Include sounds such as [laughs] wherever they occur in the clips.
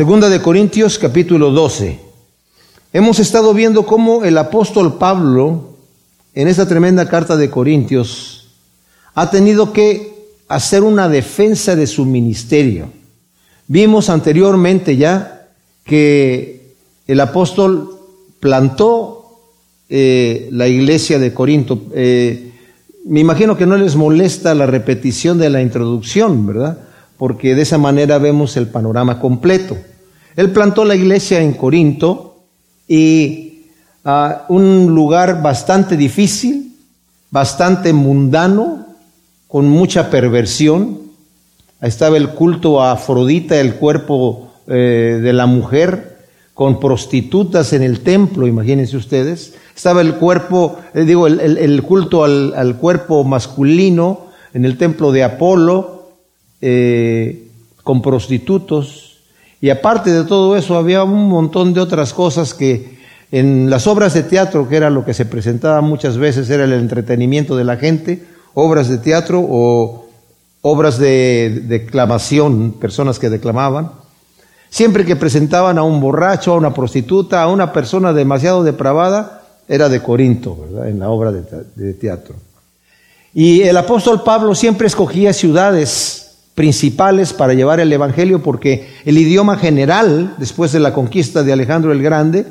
Segunda de Corintios capítulo 12. Hemos estado viendo cómo el apóstol Pablo, en esta tremenda carta de Corintios, ha tenido que hacer una defensa de su ministerio. Vimos anteriormente ya que el apóstol plantó eh, la iglesia de Corinto. Eh, me imagino que no les molesta la repetición de la introducción, ¿verdad? Porque de esa manera vemos el panorama completo. Él plantó la iglesia en Corinto y a un lugar bastante difícil, bastante mundano, con mucha perversión. Estaba el culto a Afrodita, el cuerpo eh, de la mujer, con prostitutas en el templo, imagínense ustedes. Estaba el cuerpo, eh, digo, el, culto al, cuerpo masculino en el templo de Apolo, eh, con prostitutos. Y aparte de todo eso, había un montón de otras cosas que en las obras de teatro, que era lo que se presentaba muchas veces, era el entretenimiento de la gente, obras de teatro o obras de declamación, personas que declamaban. Siempre que presentaban a un borracho, a una prostituta, a una persona demasiado depravada, era de Corinto, ¿verdad? En la obra de, teatro. Y el apóstol Pablo siempre escogía ciudades principales para llevar el Evangelio porque el idioma general, después de la conquista de Alejandro el Grande,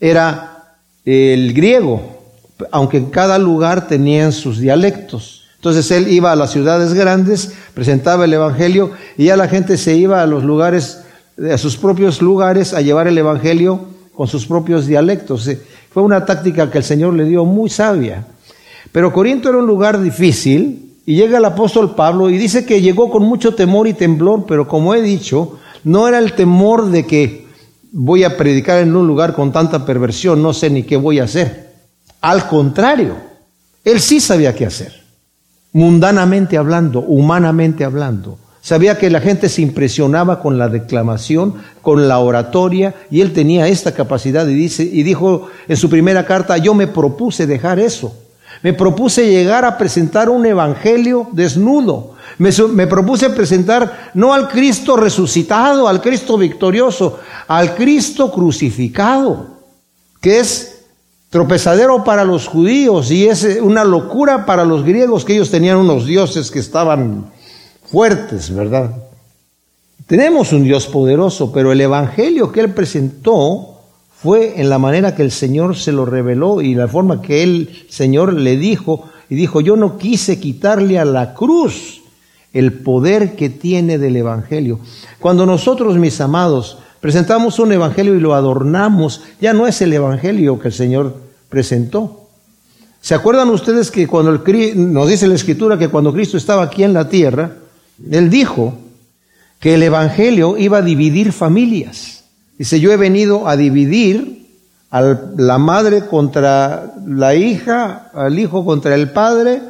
era el griego, aunque en cada lugar tenían sus dialectos. Entonces él iba a las ciudades grandes, presentaba el Evangelio y ya la gente se iba a los lugares, a sus propios lugares a llevar el Evangelio con sus propios dialectos. Fue una táctica que el Señor le dio muy sabia. Pero Corinto era un lugar difícil y llega el apóstol Pablo y dice que llegó con mucho temor y temblor, pero como he dicho, no era el temor de que voy a predicar en un lugar con tanta perversión, no sé ni qué voy a hacer. Al contrario, él sí sabía qué hacer, mundanamente hablando, humanamente hablando. Sabía que la gente se impresionaba con la declamación, con la oratoria, y él tenía esta capacidad y, dice, y dijo en su primera carta, yo me propuse dejar eso. Me propuse llegar a presentar un evangelio desnudo. Me, propuse presentar no al Cristo resucitado, al Cristo victorioso, al Cristo crucificado, que es tropezadero para los judíos y es una locura para los griegos que ellos tenían unos dioses que estaban fuertes, ¿verdad? Tenemos un Dios poderoso, pero el Evangelio que él presentó fue en la manera que el Señor se lo reveló y la forma que el Señor le dijo, y dijo, yo no quise quitarle a la cruz el poder que tiene del Evangelio. Cuando nosotros, mis amados, presentamos un Evangelio y lo adornamos, ya no es el Evangelio que el Señor presentó. ¿Se acuerdan ustedes que cuando el, nos dice la Escritura que cuando Cristo estaba aquí en la tierra, Él dijo que el Evangelio iba a dividir familias. Dice, yo he venido a dividir a la madre contra la hija, al hijo contra el padre,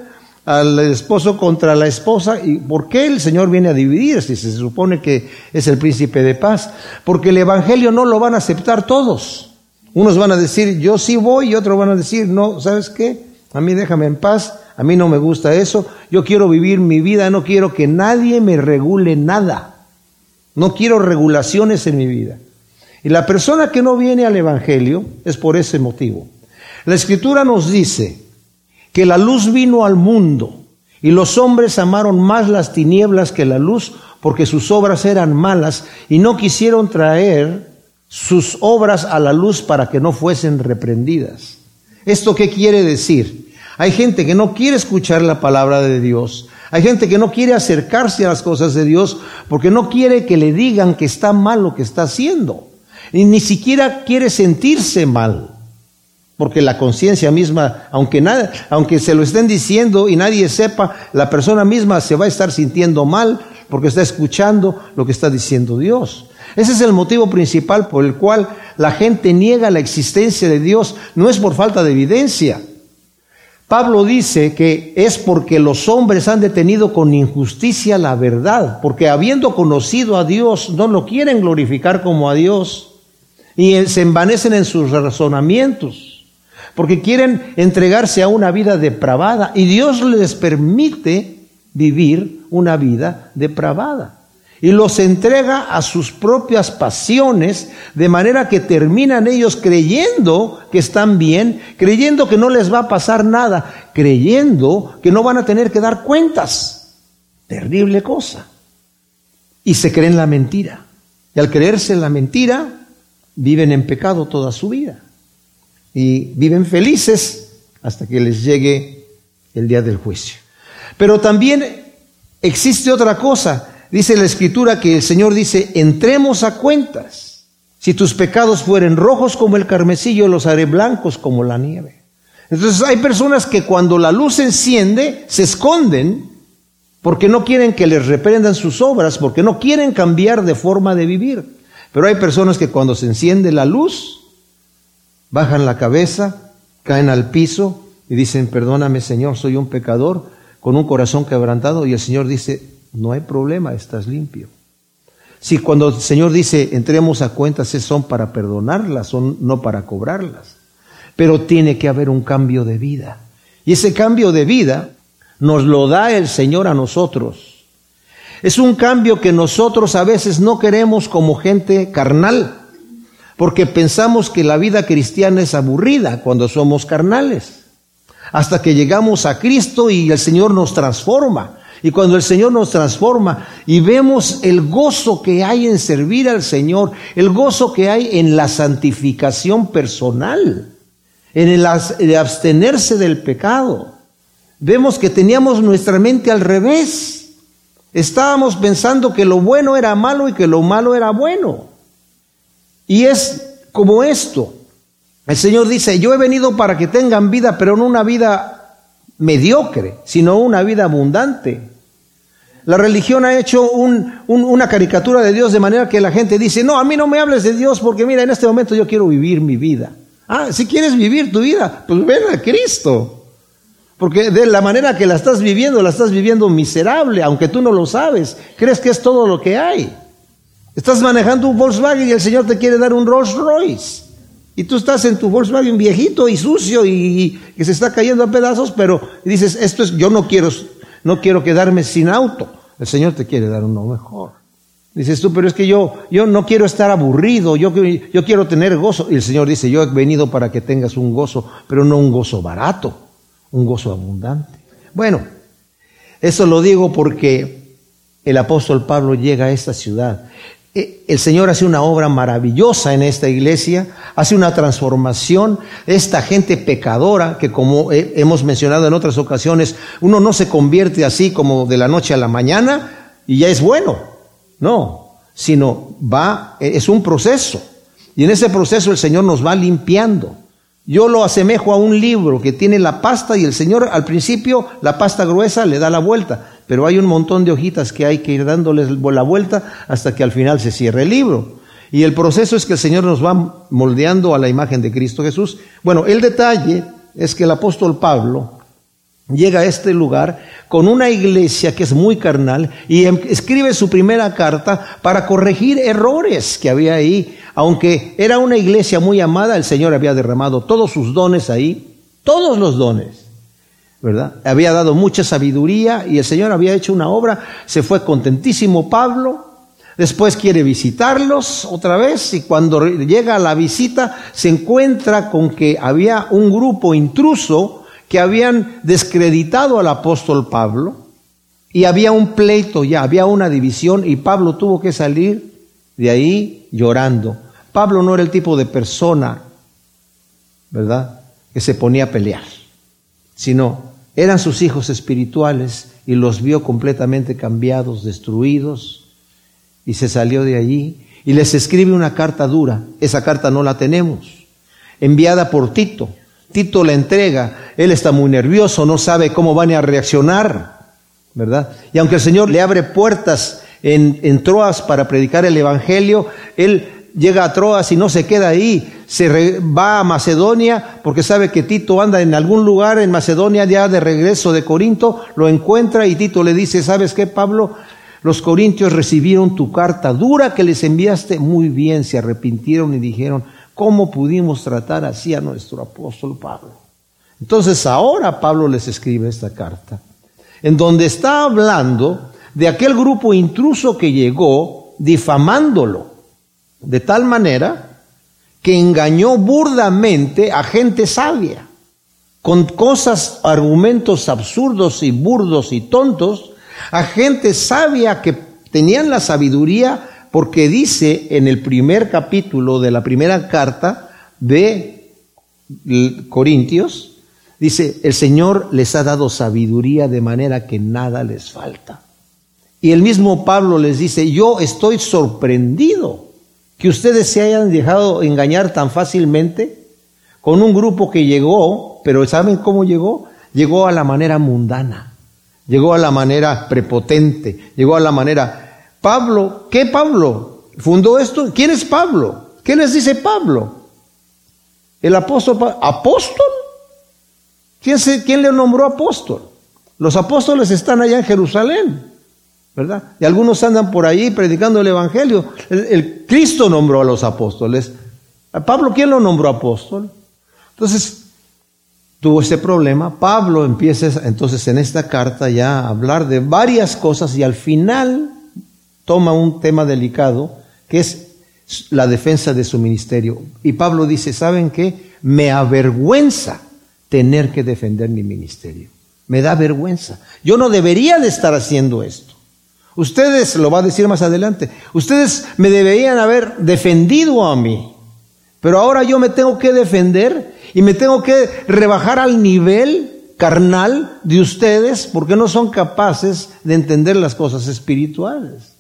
al esposo contra la esposa. ¿Y por qué el Señor viene a dividir si se supone que es el príncipe de paz? Porque el Evangelio no lo van a aceptar todos. Unos van a decir, yo sí voy, y otros van a decir, no, ¿sabes qué? A mí déjame en paz, a mí no me gusta eso, yo quiero vivir mi vida, no quiero que nadie me regule nada. No quiero regulaciones en mi vida. Y la persona que no viene al Evangelio es por ese motivo. La Escritura nos dice que la luz vino al mundo y los hombres amaron más las tinieblas que la luz porque sus obras eran malas y no quisieron traer sus obras a la luz para que no fuesen reprendidas. ¿Esto qué quiere decir? Hay gente que no quiere escuchar la palabra de Dios. Hay gente que no quiere acercarse a las cosas de Dios porque no quiere que le digan que está mal lo que está haciendo. Y ni siquiera quiere sentirse mal. Porque la conciencia misma, aunque, nada, aunque se lo estén diciendo y nadie sepa, la persona misma se va a estar sintiendo mal porque está escuchando lo que está diciendo Dios. Ese es el motivo principal por el cual la gente niega la existencia de Dios. No es por falta de evidencia. Pablo dice que es porque los hombres han detenido con injusticia la verdad, porque habiendo conocido a Dios no lo quieren glorificar como a Dios y se envanecen en sus razonamientos, porque quieren entregarse a una vida depravada y Dios les permite vivir una vida depravada. y los entrega a sus propias pasiones, de manera que terminan ellos creyendo que están bien, creyendo que no les va a pasar nada, creyendo que no van a tener que dar cuentas. Terrible cosa. Y se creen la mentira. Y al creerse la mentira, viven en pecado toda su vida. Y viven felices hasta que les llegue el día del juicio. Pero también existe otra cosa Dice la escritura que el Señor dice, entremos a cuentas. Si tus pecados fueren rojos como el carmesí, los haré blancos como la nieve. Entonces hay personas que cuando la luz enciende, se esconden porque no quieren que les reprendan sus obras, porque no quieren cambiar de forma de vivir. Pero hay personas que cuando se enciende la luz, bajan la cabeza, caen al piso y dicen, perdóname Señor, soy un pecador con un corazón quebrantado. Y el Señor dice, no hay problema, estás limpio. Si cuando el Señor dice entremos a cuentas, son para perdonarlas, son no para cobrarlas. Pero tiene que haber un cambio de vida. Y ese cambio de vida nos lo da el Señor a nosotros. Es un cambio que nosotros a veces no queremos como gente carnal, porque pensamos que la vida cristiana es aburrida cuando somos carnales. Hasta que llegamos a Cristo y el Señor nos transforma. Y cuando el Señor nos transforma y vemos el gozo que hay en servir al Señor, el gozo que hay en la santificación personal, en el abstenerse del pecado, vemos que teníamos nuestra mente al revés. Estábamos pensando que lo bueno era malo y que lo malo era bueno. Y es como esto. El Señor dice, yo he venido para que tengan vida, pero no una vida mediocre, sino una vida abundante. La religión ha hecho una caricatura de Dios de manera que la gente dice, no, a mí no me hables de Dios porque mira, en este momento yo quiero vivir mi vida. Ah, si quieres vivir tu vida, pues ven a Cristo. Porque de la manera que la estás viviendo, la estás viviendo miserable, aunque tú no lo sabes. Crees que es todo lo que hay. Estás manejando un Volkswagen y el Señor te quiere dar un Rolls Royce. Y tú estás en tu Volkswagen viejito y sucio y, que se está cayendo a pedazos, pero dices, esto es, yo no quiero no quiero quedarme sin auto. El Señor te quiere dar uno mejor. Dices tú, pero es que yo, yo no quiero estar aburrido, yo, yo quiero tener gozo. Y el Señor dice, yo he venido para que tengas un gozo, pero no un gozo barato, un gozo abundante. Bueno, eso lo digo porque el apóstol Pablo llega a esta ciudad eh, el Señor hace una obra maravillosa en esta iglesia, hace una transformación. Esta gente pecadora, que como hemos mencionado en otras ocasiones, uno no se convierte así como de la noche a la mañana y ya es bueno. No, sino va, es un proceso. Y en ese proceso el Señor nos va limpiando. Yo lo asemejo a un libro que tiene la pasta y el Señor al principio la pasta gruesa le da la vuelta, pero hay un montón de hojitas que hay que ir dándoles la vuelta hasta que al final se cierre el libro. Y el proceso es que el Señor nos va moldeando a la imagen de Cristo Jesús. Bueno, el detalle es que el apóstol Pablo llega a este lugar con una iglesia que es muy carnal y em, escribe su primera carta para corregir errores que había ahí. Aunque era una iglesia muy amada, el Señor había derramado todos sus dones ahí, todos los dones, ¿verdad? Había dado mucha sabiduría y el Señor había hecho una obra, se fue contentísimo Pablo, Después quiere visitarlos otra vez y cuando llega a la visita se encuentra con que había un grupo intruso que habían descreditado al apóstol Pablo y había un pleito ya, había una división y Pablo tuvo que salir de ahí llorando. Pablo no era el tipo de persona, ¿verdad?, que se ponía a pelear, sino eran sus hijos espirituales y los vio completamente cambiados, destruidos, y se salió de allí y les escribe una carta dura. Esa carta no la tenemos, enviada por Tito. Tito la entrega, él está muy nervioso, no sabe cómo van a reaccionar, ¿verdad? Y aunque el Señor le abre puertas en, Troas para predicar el Evangelio, él llega a Troas y no se queda ahí, se va a Macedonia porque sabe que Tito anda en algún lugar en Macedonia ya de regreso de Corinto, lo encuentra y Tito le dice, ¿sabes qué, Pablo? Los corintios recibieron tu carta dura que les enviaste muy bien, se arrepintieron y dijeron, ¿Cómo pudimos tratar así a nuestro apóstol Pablo? Entonces ahora Pablo les escribe esta carta, en donde está hablando de aquel grupo intruso que llegó difamándolo, de tal manera que engañó burdamente a gente sabia, con cosas, argumentos absurdos y burdos y tontos, a gente sabia que tenían la sabiduría, porque dice en el primer capítulo de la primera carta de Corintios, dice, el Señor les ha dado sabiduría de manera que nada les falta. Y el mismo Pablo les dice, yo estoy sorprendido que ustedes se hayan dejado engañar tan fácilmente con un grupo que llegó, pero ¿saben cómo llegó? Llegó a la manera mundana, llegó a la manera prepotente, llegó a la manera... Pablo, ¿qué Pablo? ¿Fundó esto? ¿Quién es Pablo? ¿Qué les dice Pablo? El apóstol, ¿apóstol? ¿Quién, se, ¿Quién le nombró apóstol? Los apóstoles están allá en Jerusalén. ¿verdad? Y algunos andan por ahí predicando el Evangelio. El, Cristo nombró a los apóstoles. ¿A Pablo quién lo nombró apóstol? Entonces, tuvo este problema. Pablo empieza entonces en esta carta ya a hablar de varias cosas y al final toma un tema delicado que es la defensa de su ministerio. Y Pablo dice, ¿saben qué? Me avergüenza tener que defender mi ministerio. Me da vergüenza. Yo no debería de estar haciendo esto. Ustedes, lo va a decir más adelante, ustedes me deberían haber defendido a mí, pero ahora yo me tengo que defender y me tengo que rebajar al nivel carnal de ustedes porque no son capaces de entender las cosas espirituales.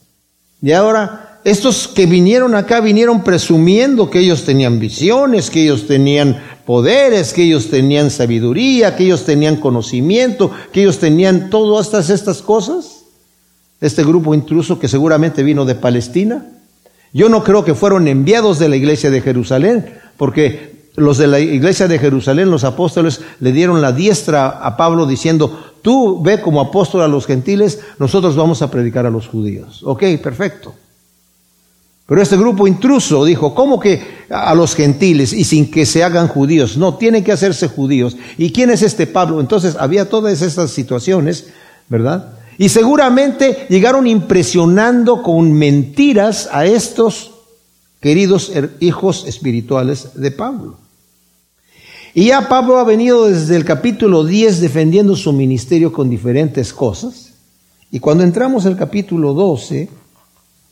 Y ahora, estos que vinieron acá vinieron presumiendo que ellos tenían visiones, que ellos tenían poderes, que ellos tenían sabiduría, que ellos tenían conocimiento, que ellos tenían todas estas, estas cosas este grupo intruso que seguramente vino de Palestina. Yo no creo que fueron enviados de la iglesia de Jerusalén, porque los de la iglesia de Jerusalén, los apóstoles, le dieron la diestra a Pablo diciendo, tú ve como apóstol a los gentiles, nosotros vamos a predicar a los judíos. Ok, perfecto. Pero este grupo intruso dijo, ¿cómo que a los gentiles y sin que se hagan judíos? No, tienen que hacerse judíos. ¿Y quién es este Pablo? Entonces había todas estas situaciones, ¿verdad? Y seguramente llegaron impresionando con mentiras a estos queridos hijos espirituales de Pablo. Y ya Pablo ha venido desde el capítulo 10 defendiendo su ministerio con diferentes cosas. Y cuando entramos al capítulo 12,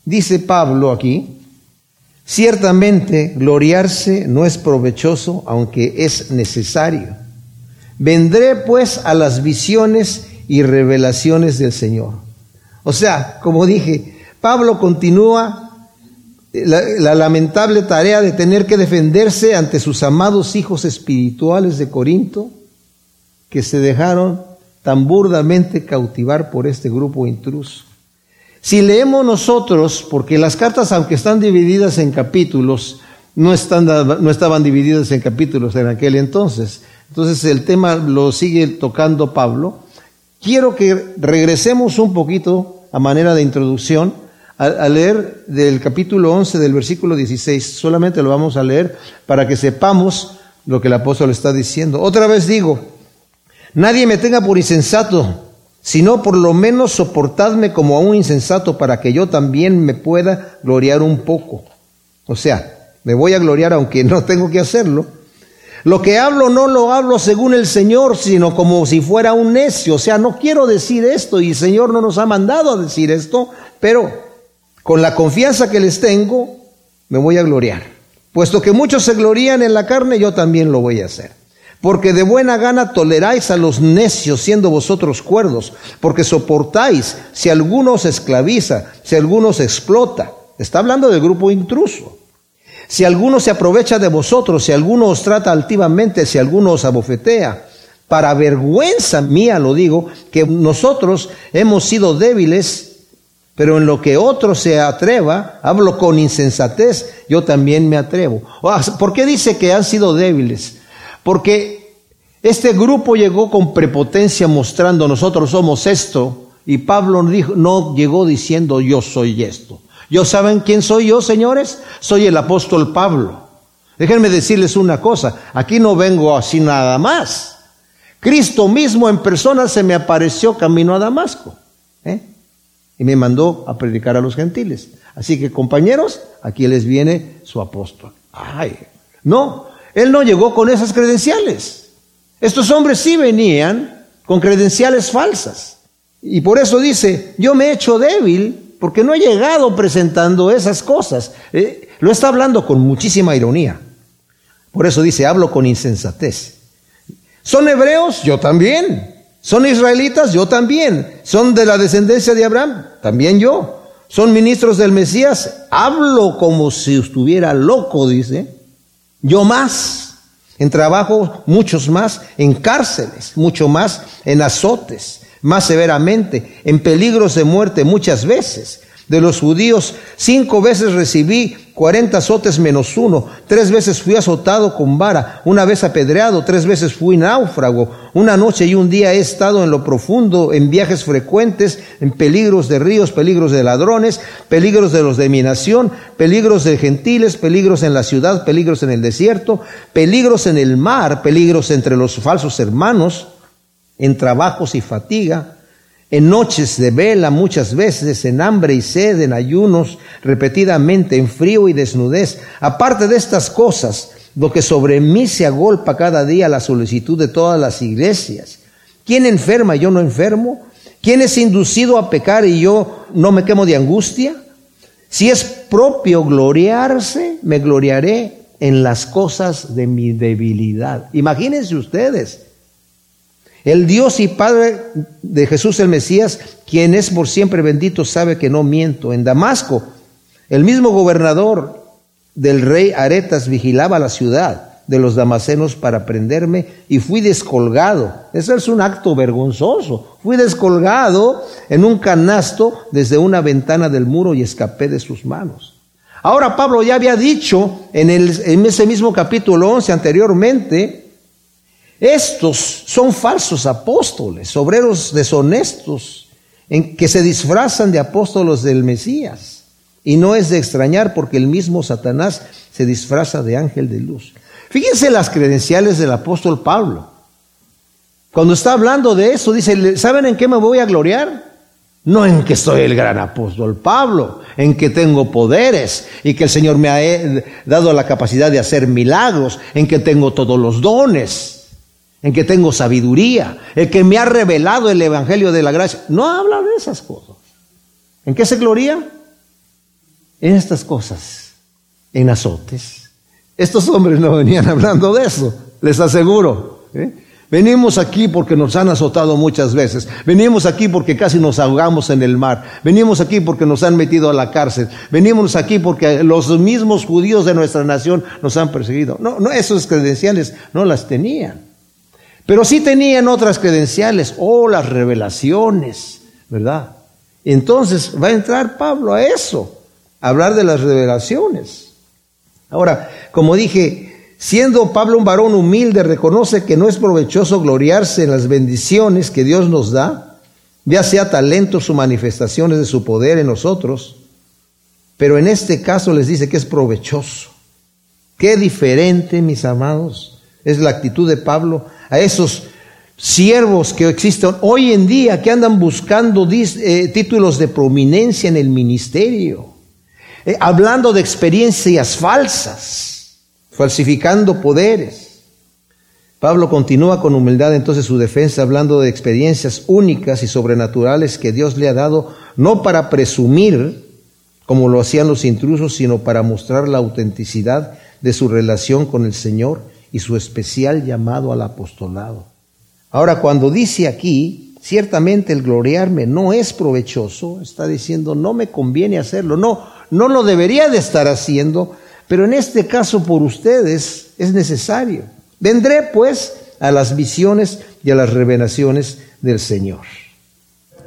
dice Pablo aquí, ciertamente gloriarse no es provechoso, aunque es necesario. Vendré pues a las visiones y revelaciones del Señor. O sea, como dije, Pablo continúa la, lamentable tarea de tener que defenderse ante sus amados hijos espirituales de Corinto, que se dejaron tan burdamente cautivar por este grupo intruso. Si leemos nosotros, porque las cartas, aunque están divididas en capítulos, no, están, no estaban divididas en capítulos en aquel entonces. Entonces el tema lo sigue tocando Pablo quiero que regresemos un poquito a manera de introducción a, leer del capítulo 11 del versículo 16. Solamente lo vamos a leer para que sepamos lo que el apóstol está diciendo. Otra vez digo, nadie me tenga por insensato, sino por lo menos soportadme como a un insensato para que yo también me pueda gloriar un poco. O sea, me voy a gloriar aunque no tengo que hacerlo lo que hablo no lo hablo según el Señor, sino como si fuera un necio. O sea, no quiero decir esto y el Señor no nos ha mandado a decir esto, pero con la confianza que les tengo, me voy a gloriar. Puesto que muchos se glorían en la carne, yo también lo voy a hacer. Porque de buena gana toleráis a los necios siendo vosotros cuerdos, porque soportáis si alguno os esclaviza, si alguno os explota. Está hablando del grupo intruso. Si alguno se aprovecha de vosotros, si alguno os trata altivamente, si alguno os abofetea, para vergüenza mía lo digo, que nosotros hemos sido débiles, pero en lo que otro se atreva, hablo con insensatez, yo también me atrevo. ¿Por qué dice que han sido débiles? Porque este grupo llegó con prepotencia mostrando nosotros somos esto, y Pablo no llegó diciendo yo soy esto. ¿Yo saben quién soy yo, señores? Soy el apóstol Pablo. Déjenme decirles una cosa, aquí no vengo así nada más. Cristo mismo en persona se me apareció camino a Damasco. Y me mandó a predicar a los gentiles. Así que compañeros, aquí les viene su apóstol. Ay, no, él no llegó con esas credenciales. Estos hombres sí venían con credenciales falsas. Y por eso dice, yo me he hecho débil porque no he llegado presentando esas cosas. Eh, lo está hablando con muchísima ironía. Por eso dice, hablo con insensatez. ¿Son hebreos? Yo también. ¿Son israelitas? Yo también. ¿Son de la descendencia de Abraham? También yo. ¿Son ministros del Mesías? Hablo como si estuviera loco, dice. Yo más. En trabajo, muchos más. En cárceles, mucho más. En azotes, más severamente. En peligros de muerte, muchas veces de los judíos. Cinco veces recibí cuarenta azotes menos uno. Tres veces fui azotado con vara. Una vez apedreado. Tres veces fui náufrago. Una noche y un día he estado en lo profundo, en viajes frecuentes, en peligros de ríos, peligros de ladrones, peligros de los de mi nación, peligros de gentiles, peligros en la ciudad, peligros en el desierto, peligros en el mar, peligros entre los falsos hermanos, en trabajos y fatiga en noches de vela muchas veces, en hambre y sed, en ayunos, repetidamente, en frío y desnudez. Aparte de estas cosas, lo que sobre mí se agolpa cada día la solicitud de todas las iglesias. ¿Quién enferma y yo no enfermo? ¿Quién es inducido a pecar y yo no me quemo de angustia? Si es propio gloriarse, me gloriaré en las cosas de mi debilidad. Imagínense ustedes, el Dios y Padre de Jesús el Mesías, quien es por siempre bendito, sabe que no miento. En Damasco, el mismo gobernador del rey Aretas vigilaba la ciudad de los damasenos para prenderme y fui descolgado. Eso es un acto vergonzoso. Fui descolgado en un canasto desde una ventana del muro y escapé de sus manos. Ahora Pablo ya había dicho en, en ese mismo capítulo 11 anteriormente, estos son falsos apóstoles, obreros deshonestos, en que se disfrazan de apóstolos del Mesías. Y no es de extrañar porque el mismo Satanás se disfraza de ángel de luz. Fíjense las credenciales del apóstol Pablo. Cuando está hablando de eso, dice, ¿saben en qué me voy a gloriar? No en que soy el gran apóstol Pablo, en que tengo poderes y que el Señor me ha dado la capacidad de hacer milagros, en que tengo todos los dones en que tengo sabiduría, el que me ha revelado el Evangelio de la gracia. No habla de esas cosas. ¿En qué se gloria? En estas cosas, en azotes. Estos hombres no venían [laughs] hablando de eso, les aseguro. ¿eh? Venimos aquí porque nos han azotado muchas veces. Venimos aquí porque casi nos ahogamos en el mar. Venimos aquí porque nos han metido a la cárcel. Venimos aquí porque los mismos judíos de nuestra nación nos han perseguido. No, no, esas credenciales no las tenían. Pero sí tenían otras credenciales, o oh, las revelaciones, ¿verdad? Entonces va a entrar Pablo a eso, a hablar de las revelaciones. Ahora, como dije, siendo Pablo un varón humilde, reconoce que no es provechoso gloriarse en las bendiciones que Dios nos da, ya sea talentos o manifestaciones de su poder en nosotros, pero en este caso les dice que es provechoso. Qué diferente, mis amados, es la actitud de Pablo a esos siervos que existen hoy en día que andan buscando eh, títulos de prominencia en el ministerio, eh, hablando de experiencias falsas, falsificando poderes. Pablo continúa con humildad entonces su defensa hablando de experiencias únicas y sobrenaturales que Dios le ha dado, no para presumir, como lo hacían los intrusos, sino para mostrar la autenticidad de su relación con el Señor y su especial llamado al apostolado. Ahora, cuando dice aquí, ciertamente el gloriarme no es provechoso, está diciendo, no me conviene hacerlo, no, no lo debería de estar haciendo, pero en este caso por ustedes es necesario. Vendré pues a las visiones y a las revelaciones del Señor.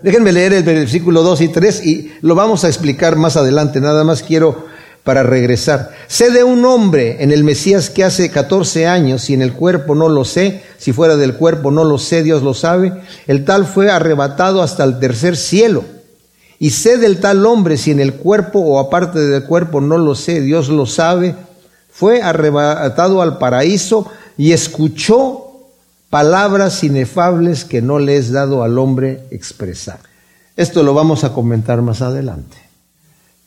Déjenme leer el versículo 2 y 3 y lo vamos a explicar más adelante. Nada más quiero para regresar. Sé de un hombre en el Mesías que hace 14 años, y en el cuerpo no lo sé, si fuera del cuerpo no lo sé, Dios lo sabe, el tal fue arrebatado hasta el tercer cielo. Y sé del tal hombre, si en el cuerpo o aparte del cuerpo no lo sé, Dios lo sabe, fue arrebatado al paraíso y escuchó palabras inefables que no le es dado al hombre expresar. Esto lo vamos a comentar más adelante.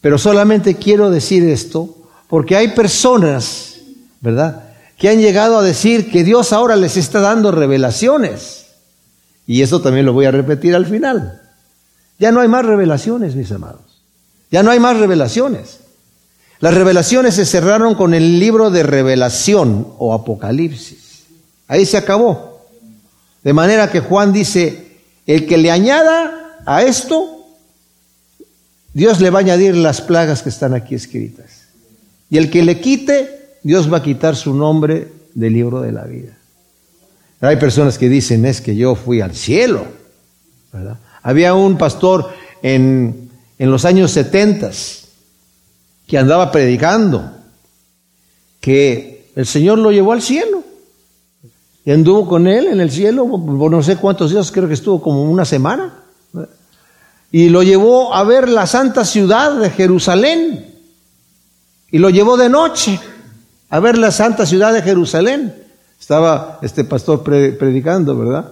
Pero solamente quiero decir esto porque hay personas, ¿verdad?, que han llegado a decir que Dios ahora les está dando revelaciones. Y eso también lo voy a repetir al final. Ya no hay más revelaciones, mis amados. Ya no hay más revelaciones. Las revelaciones se cerraron con el libro de revelación o apocalipsis. Ahí se acabó. De manera que Juan dice, el que le añada a esto, Dios le va a añadir las plagas que están aquí escritas. Y el que le quite, Dios va a quitar su nombre del libro de la vida. Hay personas que dicen, es que yo fui al cielo. Había un pastor en, en los años 70 que andaba predicando que el Señor lo llevó al cielo. Y anduvo con él en el cielo, no sé cuántos días, creo que estuvo como una semana y lo llevó a ver la santa ciudad de Jerusalén. Y lo llevó de noche a ver la santa ciudad de Jerusalén. Estaba este pastor predicando, ¿verdad?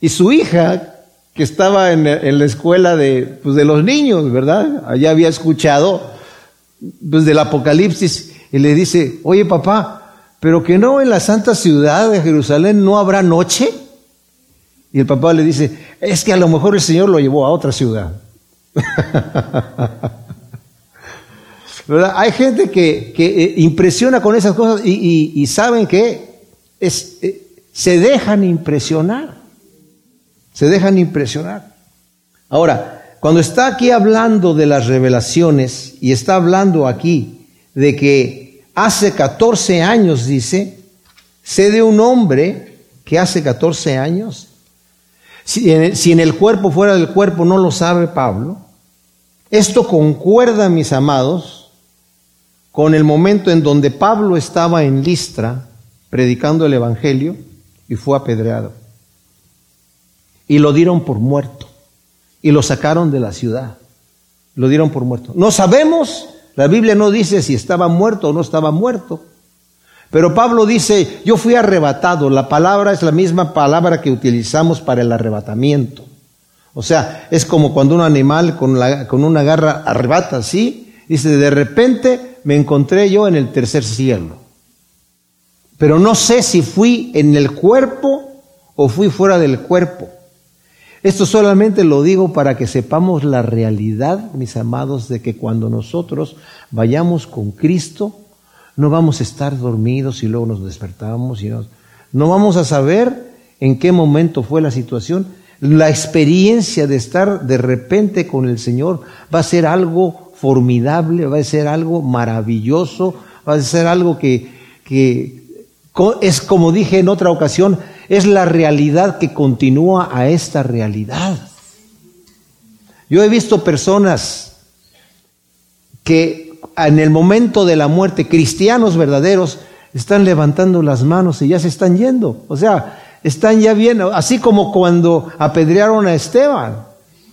Y su hija, que estaba en, la escuela de, pues, de los niños, ¿verdad? Allá había escuchado pues, del Apocalipsis y le dice, oye papá, pero que no en la santa ciudad de Jerusalén no habrá noche. Y el papá le dice, es que a lo mejor el Señor lo llevó a otra ciudad. [laughs] ¿Verdad? Hay gente que, eh, impresiona con esas cosas y, saben que es, eh, se dejan impresionar. Se dejan impresionar. Ahora, cuando está aquí hablando de las revelaciones y está hablando aquí de que hace 14 años, dice, sé de un hombre que hace 14 años si en, el, cuerpo fuera del cuerpo no lo sabe Pablo, esto concuerda, mis amados, con el momento en donde Pablo estaba en Listra predicando el Evangelio y fue apedreado. Y lo dieron por muerto. Y lo sacaron de la ciudad. Lo dieron por muerto. No sabemos, la Biblia no dice si estaba muerto o no estaba muerto. Pero Pablo dice, yo fui arrebatado. La palabra es la misma palabra que utilizamos para el arrebatamiento. O sea, es como cuando un animal con, la, con una garra arrebata así. Dice, de repente me encontré yo en el tercer cielo. Pero no sé si fui en el cuerpo o fui fuera del cuerpo. Esto solamente lo digo para que sepamos la realidad, mis amados, de que cuando nosotros vayamos con Cristo, no vamos a estar dormidos y luego nos despertamos y no vamos a saber en qué momento fue la situación. La experiencia de estar de repente con el Señor va a ser algo formidable, va a ser algo maravilloso, va a ser algo que, que es como dije en otra ocasión, es la realidad que continúa a esta realidad. Yo he visto personas que en el momento de la muerte, cristianos verdaderos están levantando las manos y ya se están yendo. O sea, están ya bien, así como cuando apedrearon a Esteban,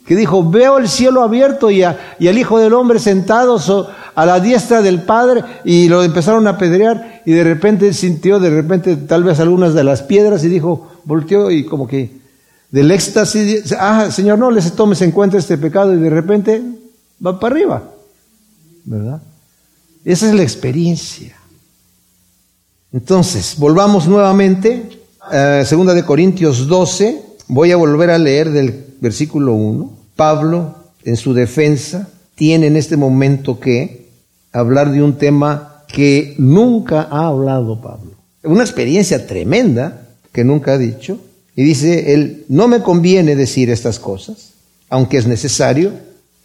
que dijo, veo el cielo abierto y, y al Hijo del Hombre sentado a la diestra del Padre y lo empezaron a apedrear y de repente sintió, de repente tal vez algunas de las piedras y dijo, volteó y como que del éxtasis, ah, Señor, no les tomes en cuenta este pecado y de repente va para arriba. ¿Verdad? Esa es la experiencia. Entonces, volvamos nuevamente a segunda de Corintios 12. Voy a volver a leer del versículo 1. Pablo, en su defensa, tiene en este momento que hablar de un tema que nunca ha hablado Pablo. Una experiencia tremenda que nunca ha dicho. Y dice él, no me conviene decir estas cosas, aunque es necesario,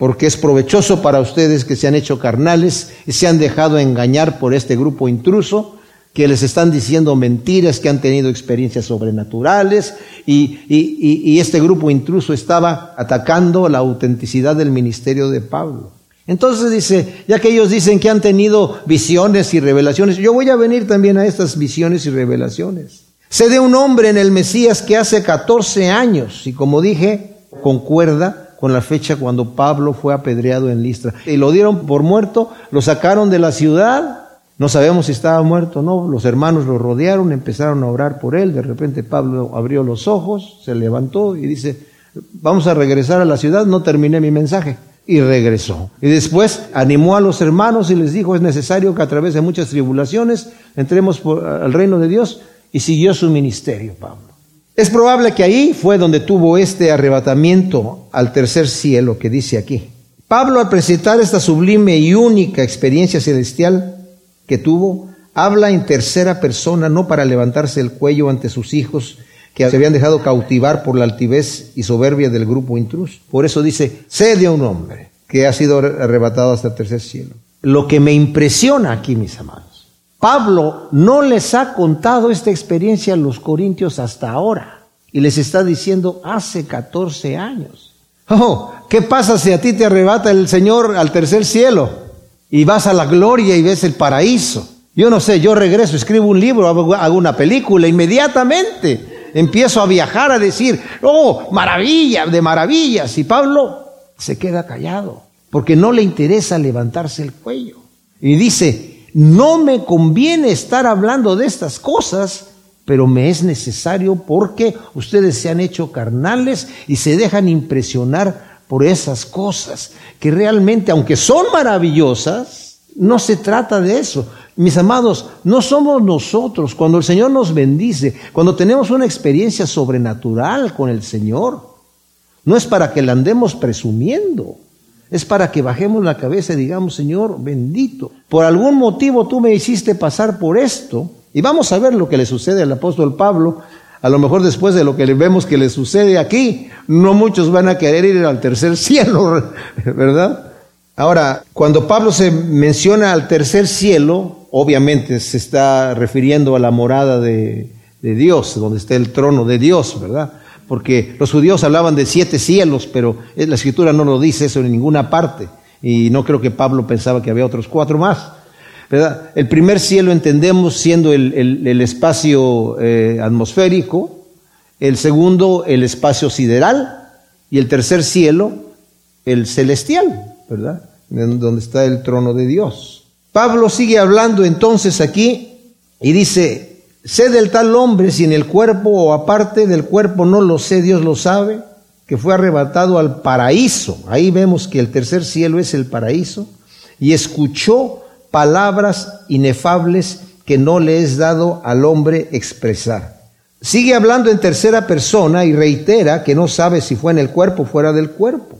porque es provechoso para ustedes que se han hecho carnales y se han dejado engañar por este grupo intruso, que les están diciendo mentiras, que han tenido experiencias sobrenaturales, y, este grupo intruso estaba atacando la autenticidad del ministerio de Pablo. Entonces dice, ya que ellos dicen que han tenido visiones y revelaciones, yo voy a venir también a estas visiones y revelaciones. Sé de un hombre en el Mesías que hace 14 años, y como dije, concuerda con la fecha cuando Pablo fue apedreado en Listra. Y lo dieron por muerto, lo sacaron de la ciudad, no sabemos si estaba muerto o no, los hermanos lo rodearon, empezaron a orar por él, de repente Pablo abrió los ojos, se levantó y dice, vamos a regresar a la ciudad, no terminé mi mensaje. Y regresó. Y después animó a los hermanos y les dijo, es necesario que a través de muchas tribulaciones entremos al reino de Dios. Y siguió su ministerio, Pablo. Es probable que ahí fue donde tuvo este arrebatamiento al tercer cielo que dice aquí. Pablo al presentar esta sublime y única experiencia celestial que tuvo, habla en tercera persona no para levantarse el cuello ante sus hijos que se habían dejado cautivar por la altivez y soberbia del grupo intruso. Por eso dice, sé de un hombre que ha sido arrebatado hasta el tercer cielo. Lo que me impresiona aquí, mis amados, Pablo no les ha contado esta experiencia a los corintios hasta ahora y les está diciendo hace 14 años. Oh, ¿qué pasa si a ti te arrebata el Señor al tercer cielo y vas a la gloria y ves el paraíso? Yo no sé, yo regreso, escribo un libro, hago una película, inmediatamente empiezo a viajar a decir, oh, maravilla, de maravillas. Y Pablo se queda callado, porque no le interesa levantarse el cuello. Y dice, no me conviene estar hablando de estas cosas pero me es necesario porque ustedes se han hecho carnales y se dejan impresionar por esas cosas que realmente, aunque son maravillosas, no se trata de eso. Mis amados, no somos nosotros. Cuando el Señor nos bendice, cuando tenemos una experiencia sobrenatural con el Señor, no es para que la andemos presumiendo. Es para que bajemos la cabeza y digamos, Señor, bendito. Por algún motivo tú me hiciste pasar por esto y vamos a ver lo que le sucede al apóstol Pablo. A lo mejor después de lo que vemos que le sucede aquí, no muchos van a querer ir al tercer [laughs] cielo, ¿verdad? Ahora, cuando Pablo se menciona al tercer cielo, obviamente se está refiriendo a la morada de, de Dios, donde está el trono de Dios, ¿verdad? Porque los judíos hablaban de siete cielos, pero la escritura no lo dice eso en ninguna parte. Y no creo que Pablo pensaba que había otros cuatro más. El primer cielo entendemos siendo el, espacio eh, atmosférico, el segundo el espacio sideral y el tercer cielo el celestial, ¿verdad? Donde está el trono de Dios. Pablo sigue hablando entonces aquí y dice, sé del tal hombre si en el cuerpo o aparte del cuerpo no lo sé, Dios lo sabe, que fue arrebatado al paraíso. Ahí vemos que el tercer cielo es el paraíso y escuchó palabras inefables que no le es dado al hombre expresar. Sigue hablando en tercera persona y reitera que no sabe si fue en el cuerpo o fuera del cuerpo.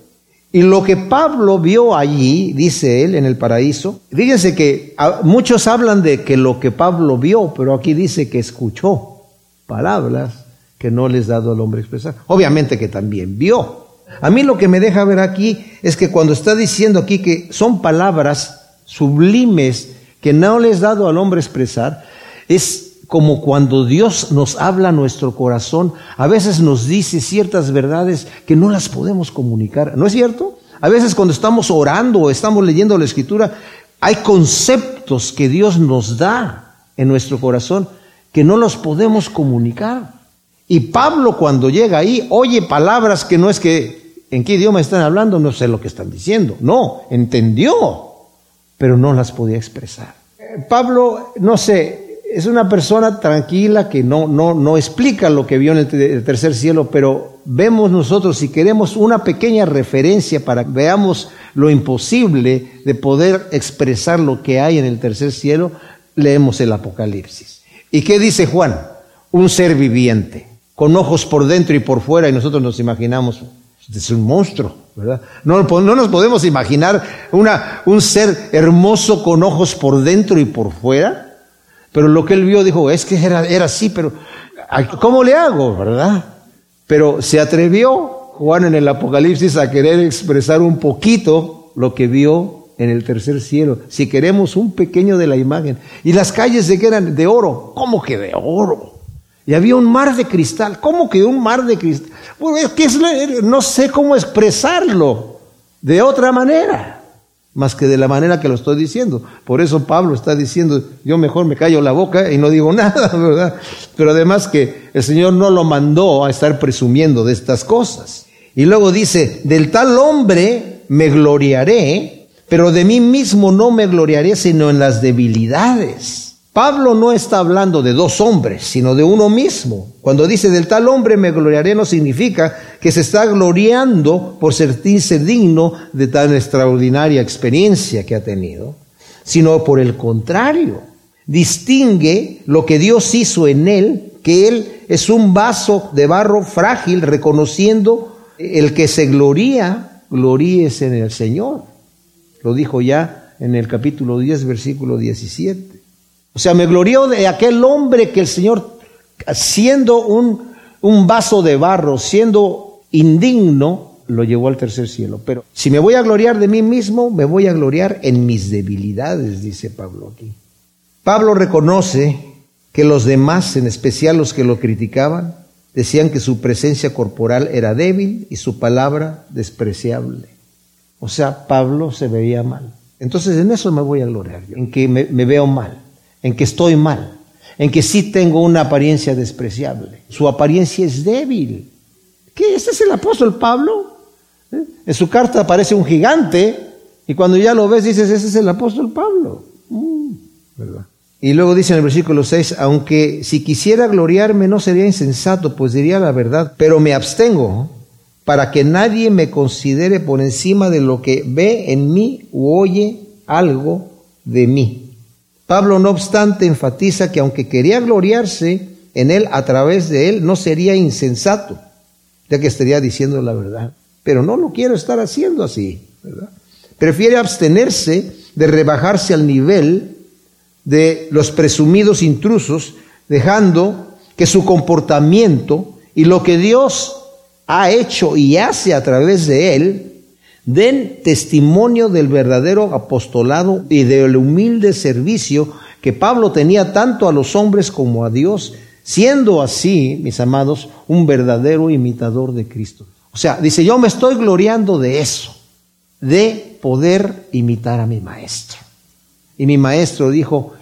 Y lo que Pablo vio allí, dice él, en el paraíso, fíjense que muchos hablan de que lo que Pablo vio, pero aquí dice que escuchó palabras que no les dado al hombre expresar. Obviamente que también vio. A mí lo que me deja ver aquí es que cuando está diciendo aquí que son palabras sublimes que no les dado al hombre expresar, es como cuando Dios nos habla a nuestro corazón, a veces nos dice ciertas verdades que no las podemos comunicar, ¿no es cierto? A veces cuando estamos orando o estamos leyendo la escritura, hay conceptos que Dios nos da en nuestro corazón que no los podemos comunicar. Y Pablo cuando llega ahí oye palabras que no es que en qué idioma están hablando, no sé lo que están diciendo, no, entendió pero no las podía expresar. Pablo, no sé, es una persona tranquila que no, no, no explica lo que vio en el, tercer cielo, pero vemos nosotros, si queremos una pequeña referencia para que veamos lo imposible de poder expresar lo que hay en el tercer cielo, leemos el Apocalipsis. ¿Y qué dice Juan? Un ser viviente, con ojos por dentro y por fuera, y nosotros nos imaginamos, es un monstruo. No, nos podemos imaginar una, un ser hermoso con ojos por dentro y por fuera, pero lo que él vio dijo, es que era, era así, pero ¿cómo le hago? ¿Verdad? Pero se atrevió Juan en el Apocalipsis a querer expresar un poquito lo que vio en el tercer cielo, si queremos un pequeño de la imagen. Y las calles de que eran de oro, ¿cómo que de oro? Y había un mar de cristal. ¿Cómo que un mar de cristal? Pues es que no sé cómo expresarlo de otra manera, más que de la manera que lo estoy diciendo. Por eso Pablo está diciendo, yo mejor me callo la boca y no digo [laughs] nada, ¿verdad? Pero además que el Señor no lo mandó a estar presumiendo de estas cosas. Y luego dice, del tal hombre me gloriaré, pero de mí mismo no me gloriaré sino en las debilidades. Pablo no está hablando de dos hombres, sino de uno mismo. Cuando dice del tal hombre me gloriaré no significa que se está gloriando por sentirse digno de tan extraordinaria experiencia que ha tenido, sino por el contrario, distingue lo que Dios hizo en él, que él es un vaso de barro frágil, reconociendo el que se gloría, gloríese en el Señor. Lo dijo ya en el capítulo 10, versículo 17. O sea, me glorió de aquel hombre que el Señor, siendo un, un vaso de barro, siendo indigno, lo llevó al tercer cielo. Pero si me voy a gloriar de mí mismo, me voy a gloriar en mis debilidades, dice Pablo aquí. Pablo reconoce que los demás, en especial los que lo criticaban, decían que su presencia corporal era débil y su palabra despreciable. O sea, Pablo se veía mal. Entonces en eso me voy a gloriar yo, en que me, me veo mal en que estoy mal, en que sí tengo una apariencia despreciable. Su apariencia es débil. ¿Qué? ¿Este es el apóstol Pablo? ¿Eh? En su carta aparece un gigante y cuando ya lo ves dices, ese es el apóstol Pablo. Mm. Y luego dice en el versículo 6, aunque si quisiera gloriarme no sería insensato, pues diría la verdad, pero me abstengo para que nadie me considere por encima de lo que ve en mí o oye algo de mí. Pablo, no obstante, enfatiza que aunque quería gloriarse en él a través de él, no sería insensato, ya que estaría diciendo la verdad. Pero no lo quiero estar haciendo así, ¿verdad? Prefiere abstenerse de rebajarse al nivel de los presumidos intrusos, dejando que su comportamiento y lo que Dios ha hecho y hace a través de él den testimonio del verdadero apostolado y del humilde servicio que Pablo tenía tanto a los hombres como a Dios, siendo así, mis amados, un verdadero imitador de Cristo. O sea, dice, yo me estoy gloriando de eso, de poder imitar a mi maestro. Y mi maestro dijo,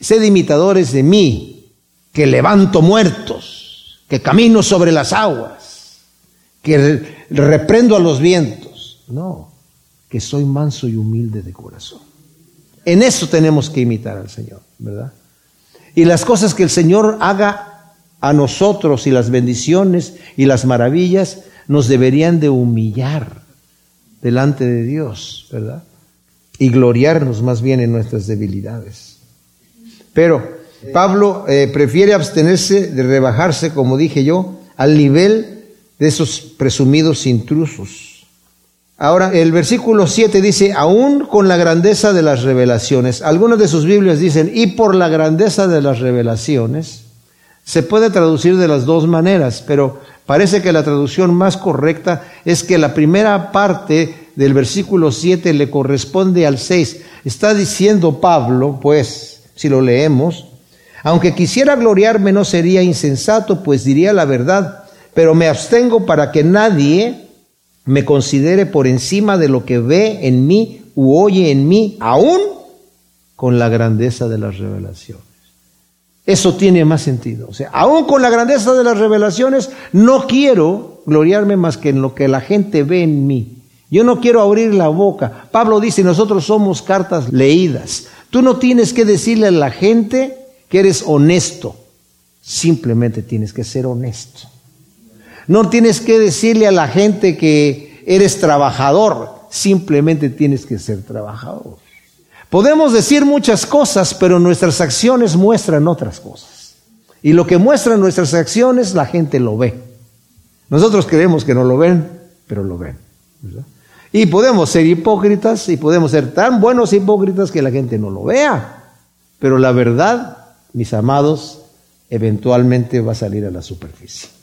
sed imitadores de mí, que levanto muertos, que camino sobre las aguas, que reprendo a los vientos no, que soy manso y humilde de corazón. En eso tenemos que imitar al Señor, ¿verdad? Y las cosas que el Señor haga a nosotros y las bendiciones y las maravillas nos deberían de humillar delante de Dios, ¿verdad? Y gloriarnos más bien en nuestras debilidades. Pero Pablo eh, prefiere abstenerse de rebajarse, como dije yo, al nivel de esos presumidos intrusos Ahora, el versículo 7 dice, aún con la grandeza de las revelaciones. Algunas de sus Biblias dicen, y por la grandeza de las revelaciones. Se puede traducir de las dos maneras, pero parece que la traducción más correcta es que la primera parte del versículo 7 le corresponde al 6. Está diciendo Pablo, pues, si lo leemos, aunque quisiera gloriarme no sería insensato, pues diría la verdad, pero me abstengo para que nadie me considere por encima de lo que ve en mí u oye en mí, aún con la grandeza de las revelaciones. Eso tiene más sentido. O sea, aún con la grandeza de las revelaciones, no quiero gloriarme más que en lo que la gente ve en mí. Yo no quiero abrir la boca. Pablo dice, nosotros somos cartas leídas. Tú no tienes que decirle a la gente que eres honesto. Simplemente tienes que ser honesto. No tienes que decirle a la gente que eres trabajador, simplemente tienes que ser trabajador. Podemos decir muchas cosas, pero nuestras acciones muestran otras cosas. Y lo que muestran nuestras acciones, la gente lo ve. Nosotros creemos que no lo ven, pero lo ven. Y podemos ser hipócritas y podemos ser tan buenos hipócritas que la gente no lo vea. Pero la verdad, mis amados, eventualmente va a salir a la superficie.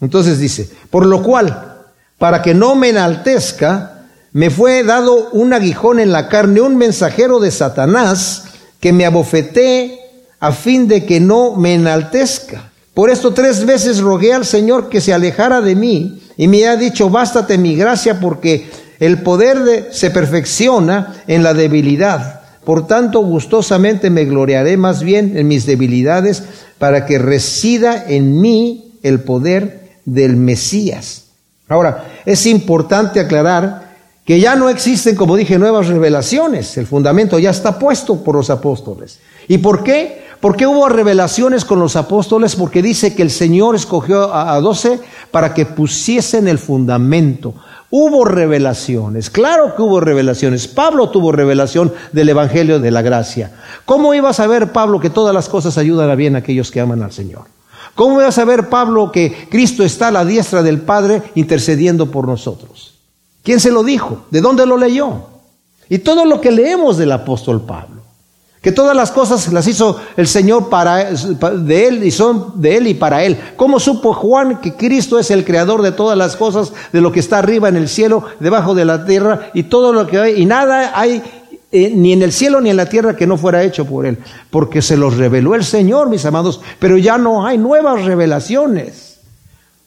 Entonces dice, por lo cual, para que no me enaltezca, me fue dado un aguijón en la carne, un mensajero de Satanás, que me abofeté a fin de que no me enaltezca. Por esto tres veces rogué al Señor que se alejara de mí y me ha dicho, bástate mi gracia porque el poder se perfecciona en la debilidad. Por tanto, gustosamente me gloriaré más bien en mis debilidades para que resida en mí el poder del Mesías. Ahora, es importante aclarar que ya no existen, como dije, nuevas revelaciones. El fundamento ya está puesto por los apóstoles. ¿Y por qué? ¿Por qué hubo revelaciones con los apóstoles? Porque dice que el Señor escogió a doce para que pusiesen el fundamento. Hubo revelaciones, claro que hubo revelaciones. Pablo tuvo revelación del Evangelio de la Gracia. ¿Cómo iba a saber Pablo que todas las cosas ayudan a bien a aquellos que aman al Señor? ¿Cómo iba a saber Pablo que Cristo está a la diestra del Padre intercediendo por nosotros? ¿Quién se lo dijo? ¿De dónde lo leyó? Y todo lo que leemos del apóstol Pablo, que todas las cosas las hizo el Señor para de él y son de él y para él. ¿Cómo supo Juan que Cristo es el creador de todas las cosas, de lo que está arriba en el cielo, debajo de la tierra y todo lo que hay y nada hay eh, ni en el cielo ni en la tierra que no fuera hecho por él, porque se los reveló el Señor, mis amados, pero ya no hay nuevas revelaciones,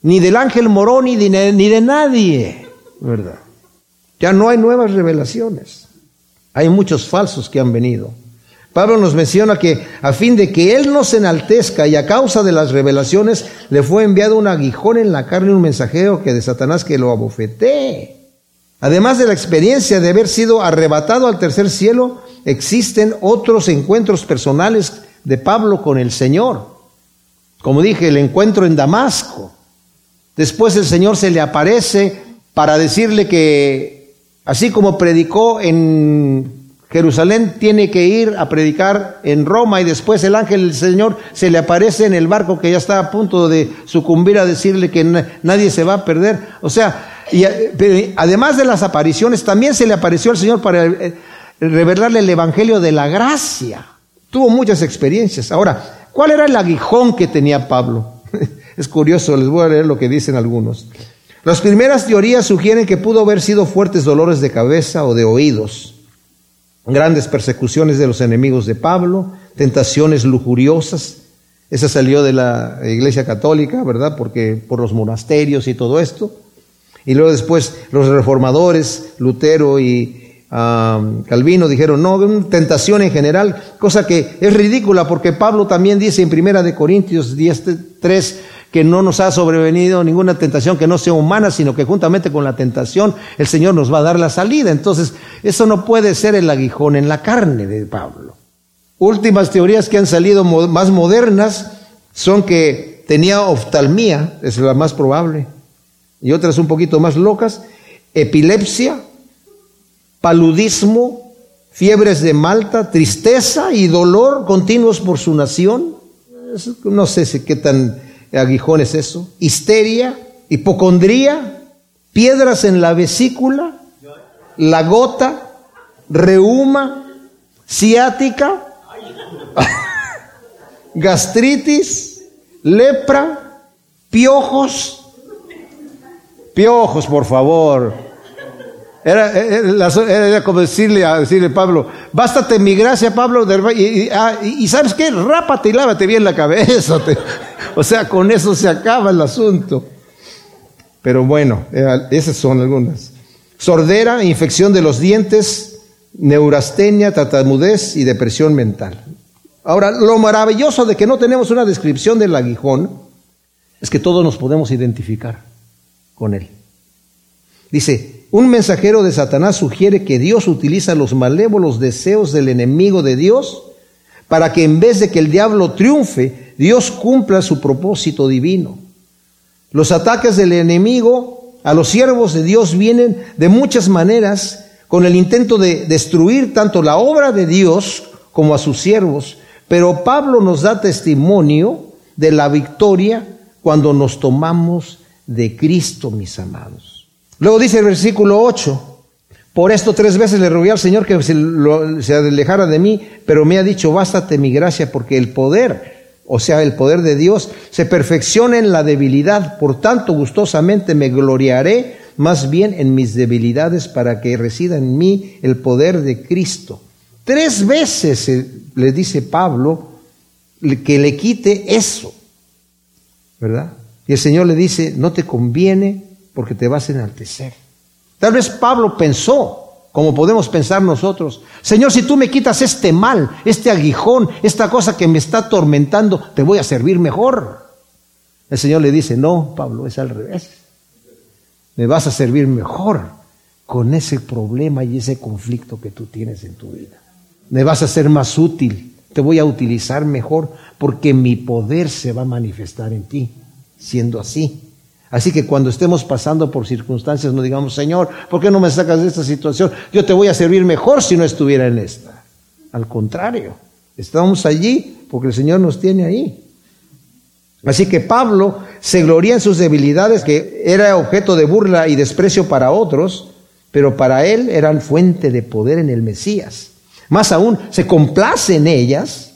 ni del ángel morón ni ni de nadie, ¿verdad? Ya no hay nuevas revelaciones. Hay muchos falsos que han venido. Pablo nos menciona que a fin de que él no se enaltezca y a causa de las revelaciones le fue enviado un aguijón en la carne, un mensajero que de Satanás que lo abofetee. Además de la experiencia de haber sido arrebatado al tercer cielo, existen otros encuentros personales de Pablo con el Señor. Como dije, el encuentro en Damasco. Después el Señor se le aparece para decirle que Así como predicó en Jerusalén, tiene que ir a predicar en Roma y después el ángel del Señor se le aparece en el barco que ya está a punto de sucumbir a decirle que nadie se va a perder. O sea, y además de las apariciones, también se le apareció al Señor para eh, revelarle el Evangelio de la gracia. Tuvo muchas experiencias. Ahora, ¿cuál era el aguijón que tenía Pablo? [laughs] Es curioso, les voy a leer lo que dicen algunos. Las primeras teorías sugieren que pudo haber sido fuertes dolores de cabeza o de oídos, grandes persecuciones de los enemigos de Pablo, tentaciones lujuriosas. Esa salió de la Iglesia Católica, ¿verdad? Porque por los monasterios y todo esto. Y luego después los reformadores, Lutero y Calvino dijeron, no, tentación en general, cosa que es ridícula porque Pablo también dice en Primera de Corintios 10.3, que no nos ha sobrevenido ninguna tentación que no sea humana, sino que juntamente con la tentación el Señor nos va a dar la salida. Entonces, eso no puede ser el aguijón en la carne de Pablo. Últimas teorías que han salido más modernas son que tenía oftalmía, es la más probable, y otras un poquito más locas, epilepsia, paludismo, fiebres de Malta, tristeza y dolor continuos por su nación. No sé si qué tan aguijón es eso, histeria, hipocondría, piedras en la vesícula, la gota, reuma, ciática, [laughs] gastritis, lepra, piojos, piojos, por favor. Era, como decirle a decirle Pablo, bástate mi gracia, Pablo, ah, y, sabes qué, rápate y lávate bien la cabeza. [laughs] o sea, con eso se acaba el asunto. Pero bueno, esas son algunas. Sordera, infección de los dientes, neurastenia, tatamudez y depresión mental. Ahora, lo maravilloso de que no tenemos una descripción del aguijón es que todos nos podemos identificar con él. Dice, un mensajero de Satanás sugiere que Dios utiliza los malévolos deseos del enemigo de Dios para que en vez de que el diablo triunfe, Dios cumpla su propósito divino. Los ataques del enemigo a los siervos de Dios vienen de muchas maneras con el intento de destruir tanto la obra de Dios como a sus siervos. Pero Pablo nos da testimonio de la victoria cuando nos tomamos de Cristo, mis amados. Luego dice el versículo 8, por esto tres veces le rogué al Señor que se, alejara de mí, pero me ha dicho, bástate mi gracia, porque el poder, o sea, el poder de Dios, se perfecciona en la debilidad. Por tanto, gustosamente me gloriaré más bien en mis debilidades para que resida en mí el poder de Cristo. Tres veces le dice Pablo que le quite eso, ¿verdad? Y el Señor le dice, no te conviene porque te vas a enaltecer. Tal vez Pablo pensó, como podemos pensar nosotros, Señor, si tú me quitas este mal, este aguijón, esta cosa que me está atormentando, te voy a servir mejor. El Señor le dice, no, Pablo, es al revés. Me vas a servir mejor con ese problema y ese conflicto que tú tienes en tu vida. Me vas a ser más útil, te voy a utilizar mejor porque mi poder se va a manifestar en ti, siendo así. Así que cuando estemos pasando por circunstancias, no digamos, Señor, ¿por qué no me sacas de esta situación? Yo te voy a servir mejor si no estuviera en esta. Al contrario, estamos allí porque el Señor nos tiene ahí. Así que Pablo se gloría en sus debilidades, que era objeto de burla y desprecio para otros, pero para él eran fuente de poder en el Mesías. Más aún, se complace en ellas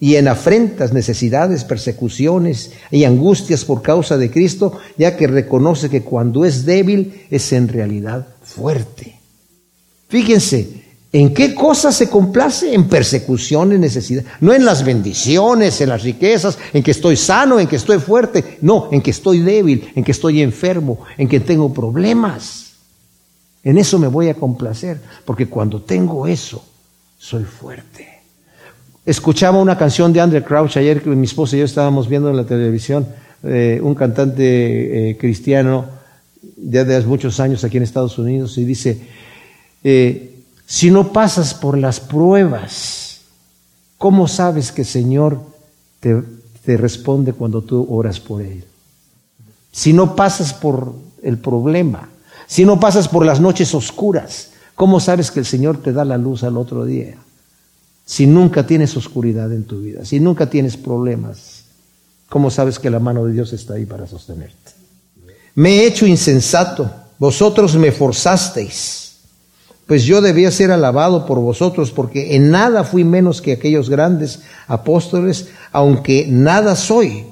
y en afrentas, necesidades, persecuciones y angustias por causa de Cristo, ya que reconoce que cuando es débil es en realidad fuerte. Fíjense, ¿En qué cosas se complace? En persecución, en necesidad. No en las bendiciones, en las riquezas, en que estoy sano, en que estoy fuerte. No, en que estoy débil, en que estoy enfermo, en que tengo problemas. En eso me voy a complacer, porque cuando tengo eso, soy fuerte. Escuchaba una canción de Andrew Crouch ayer que mi esposa y yo estábamos viendo en la televisión, eh, un cantante eh, cristiano de hace muchos años aquí en Estados Unidos, y dice, eh, si no pasas por las pruebas, ¿cómo sabes que el Señor te, te responde cuando tú oras por Él? Si no pasas por el problema, si no pasas por las noches oscuras, ¿cómo sabes que el Señor te da la luz al otro día? Si nunca tienes oscuridad en tu vida, si nunca tienes problemas, ¿cómo sabes que la mano de Dios está ahí para sostenerte? Me he hecho insensato, vosotros me forzasteis pues yo debía ser alabado por vosotros, porque en nada fui menos que aquellos grandes apóstoles, aunque nada soy,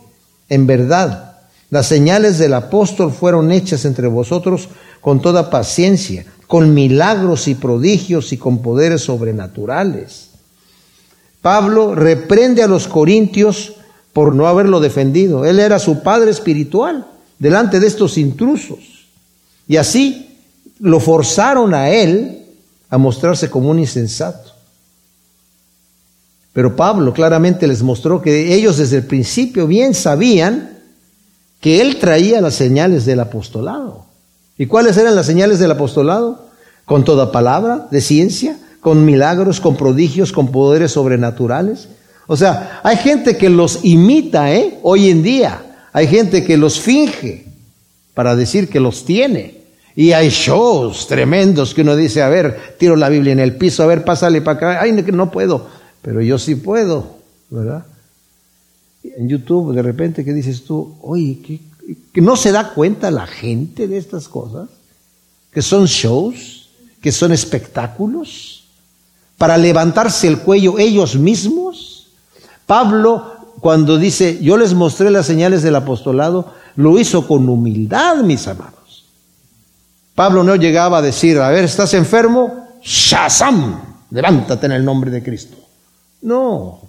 en verdad. Las señales del apóstol fueron hechas entre vosotros con toda paciencia, con milagros y prodigios y con poderes sobrenaturales. Pablo reprende a los corintios por no haberlo defendido. Él era su padre espiritual delante de estos intrusos. Y así lo forzaron a él a mostrarse como un insensato. Pero Pablo claramente les mostró que ellos desde el principio bien sabían que él traía las señales del apostolado. ¿Y cuáles eran las señales del apostolado? Con toda palabra de ciencia, con milagros, con prodigios, con poderes sobrenaturales. O sea, hay gente que los imita, ¿eh? Hoy en día. Hay gente que los finge para decir que los tiene. Y hay shows tremendos que uno dice, a ver, tiro la Biblia en el piso, a ver, pásale para acá. Ay, no puedo, pero yo sí puedo, ¿verdad? En YouTube, de repente, ¿qué dices tú? Oye, ¿que, no se da cuenta la gente de estas cosas? Que son shows, que son espectáculos, para levantarse el cuello ellos mismos. Pablo, cuando dice, yo les mostré las señales del apostolado, lo hizo con humildad, mis amados. Pablo no llegaba a decir, a ver, ¿estás enfermo? Shazam, levántate en el nombre de Cristo. No,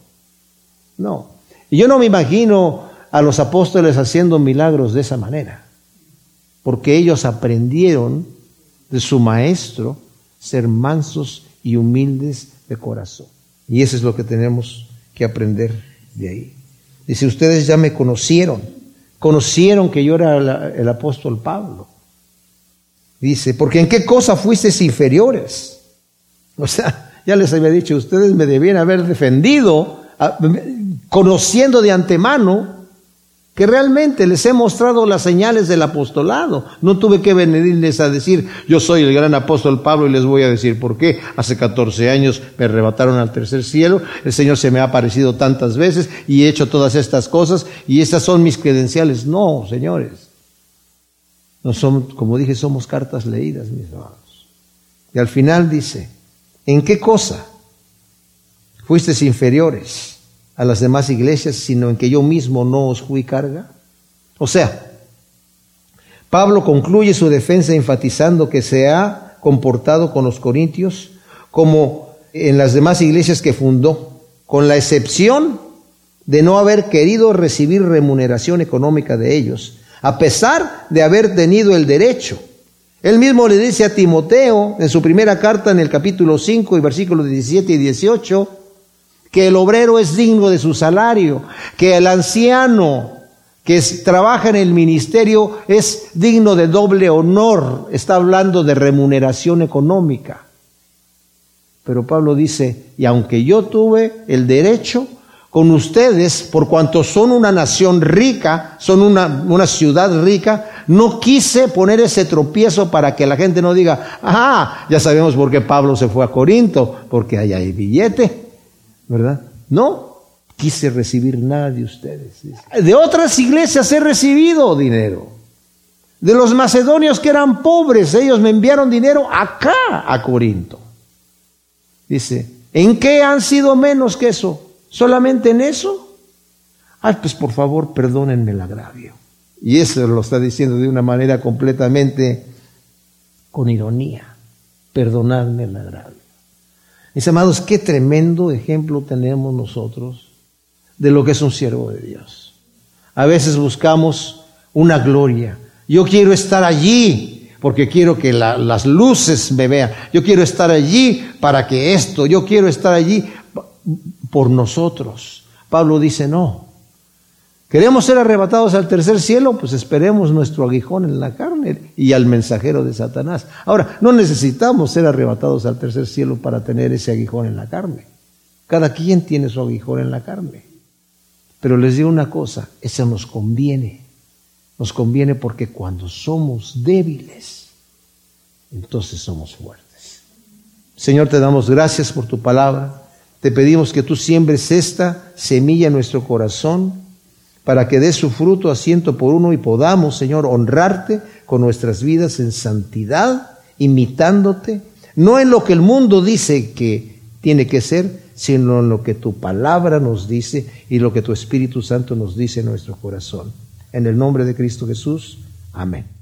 no. Y yo no me imagino a los apóstoles haciendo milagros de esa manera, porque ellos aprendieron de su maestro ser mansos y humildes de corazón. Y eso es lo que tenemos que aprender de ahí. Dice, ustedes ya me conocieron, conocieron que yo era el apóstol Pablo. Dice, porque en qué cosa fuisteis inferiores. O sea, [laughs] ya les había dicho, ustedes me debían haber defendido, conociendo de antemano que realmente les he mostrado las señales del apostolado. No tuve que venirles a decir, yo soy el gran apóstol Pablo y les voy a decir por qué. Hace 14 años me arrebataron al tercer cielo, el Señor se me ha aparecido tantas veces y he hecho todas estas cosas y estas son mis credenciales. No, señores. No somos, como dije, somos cartas leídas, mis hermanos. Y al final dice, ¿en qué cosa fuisteis inferiores a las demás iglesias, sino en que yo mismo no os fui carga? O sea, Pablo concluye su defensa enfatizando que se ha comportado con los corintios como en las demás iglesias que fundó, con la excepción de no haber querido recibir remuneración económica de ellos, a pesar de haber tenido el derecho. Él mismo le dice a Timoteo en su primera carta en el capítulo 5 y versículos 17 y 18 que el obrero es digno de su salario, que el anciano, que trabaja en el ministerio es digno de doble honor. Está hablando de remuneración económica. Pero Pablo dice, y aunque yo tuve el derecho, con ustedes, por cuanto son una nación rica, son una, una, ciudad rica, no quise poner ese tropiezo para que la gente no diga, ah, ya sabemos por qué Pablo se fue a Corinto, porque ahí hay billete, ¿verdad? No, quise recibir nada de ustedes. De otras iglesias he recibido dinero. De los macedonios que eran pobres, ellos me enviaron dinero acá a Corinto. Dice, ¿en qué han sido menos que eso? ¿Solamente en eso? Ay, pues por favor, perdónenme el agravio. Y eso lo está diciendo de una manera completamente con ironía. Perdonadme el agravio. Mis amados, qué tremendo ejemplo tenemos nosotros de lo que es un siervo de Dios. A veces buscamos una gloria. Yo quiero estar allí porque quiero que las luces me vean. Yo quiero estar allí para que esto, yo quiero estar allí por nosotros. Pablo dice, no. ¿Queremos ser arrebatados al tercer cielo? Pues esperemos nuestro aguijón en la carne y al mensajero de Satanás. Ahora, no necesitamos ser arrebatados al tercer cielo para tener ese aguijón en la carne. Cada quien tiene su aguijón en la carne. Pero les digo una cosa, eso nos conviene. Nos conviene porque cuando somos débiles, entonces somos fuertes. Señor, te damos gracias por tu palabra. Te pedimos que tú siembres esta semilla en nuestro corazón para que dé su fruto a ciento por uno y podamos, Señor, honrarte con nuestras vidas en santidad, imitándote, no en lo que el mundo dice que tiene que ser, sino en lo que tu palabra nos dice y lo que tu Espíritu Santo nos dice en nuestro corazón. En el nombre de Cristo Jesús, amén.